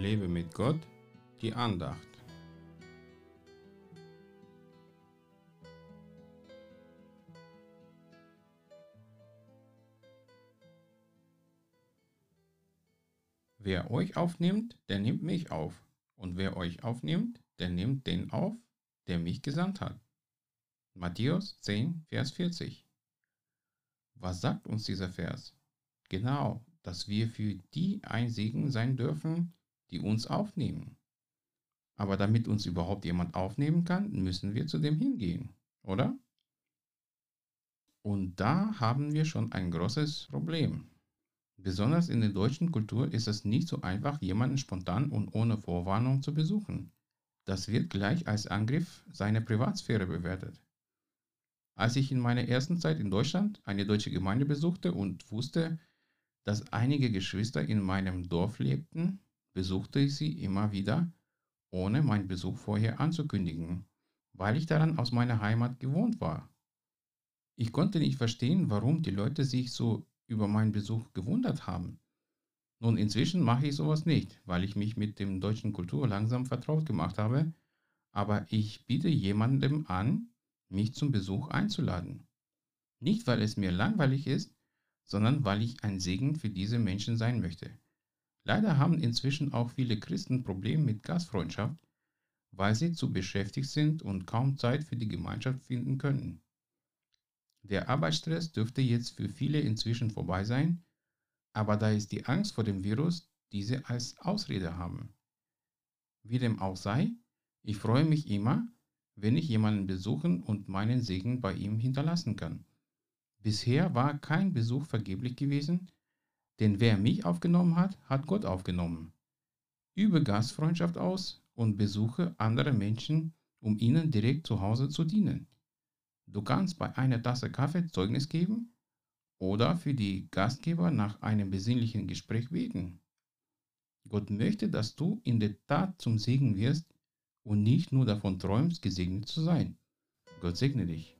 Lebe mit Gott, die Andacht. Wer euch aufnimmt, der nimmt mich auf. Und wer euch aufnimmt, der nimmt den auf, der mich gesandt hat. Matthäus 10, Vers 40. Was sagt uns dieser Vers? Genau, dass wir für die ein Segen sein dürfen, die uns aufnehmen. Aber damit uns überhaupt jemand aufnehmen kann, müssen wir zu dem hingehen, oder? Und da haben wir schon ein großes Problem. Besonders in der deutschen Kultur ist es nicht so einfach, jemanden spontan und ohne Vorwarnung zu besuchen. Das wird gleich als Angriff seiner Privatsphäre bewertet. Als ich in meiner ersten Zeit in Deutschland eine deutsche Gemeinde besuchte und wusste, dass einige Geschwister in meinem Dorf lebten, besuchte ich sie immer wieder, ohne meinen Besuch vorher anzukündigen, weil ich daran aus meiner Heimat gewohnt war. Ich konnte nicht verstehen, warum die Leute sich so über meinen Besuch gewundert haben. Nun, inzwischen mache ich sowas nicht, weil ich mich mit dem deutschen Kultur langsam vertraut gemacht habe, aber ich biete jemandem an, mich zum Besuch einzuladen. Nicht, weil es mir langweilig ist, sondern weil ich ein Segen für diese Menschen sein möchte. Leider haben inzwischen auch viele Christen Probleme mit Gastfreundschaft, weil sie zu beschäftigt sind und kaum Zeit für die Gemeinschaft finden können. Der Arbeitsstress dürfte jetzt für viele inzwischen vorbei sein, aber da ist die Angst vor dem Virus diese als Ausrede haben. Wie dem auch sei, ich freue mich immer, wenn ich jemanden besuchen und meinen Segen bei ihm hinterlassen kann. Bisher war kein Besuch vergeblich gewesen, denn wer mich aufgenommen hat, hat Gott aufgenommen. Übe Gastfreundschaft aus und besuche andere Menschen, um ihnen direkt zu Hause zu dienen. Du kannst bei einer Tasse Kaffee Zeugnis geben oder für die Gastgeber nach einem besinnlichen Gespräch beten. Gott möchte, dass du in der Tat zum Segen wirst und nicht nur davon träumst, gesegnet zu sein. Gott segne dich.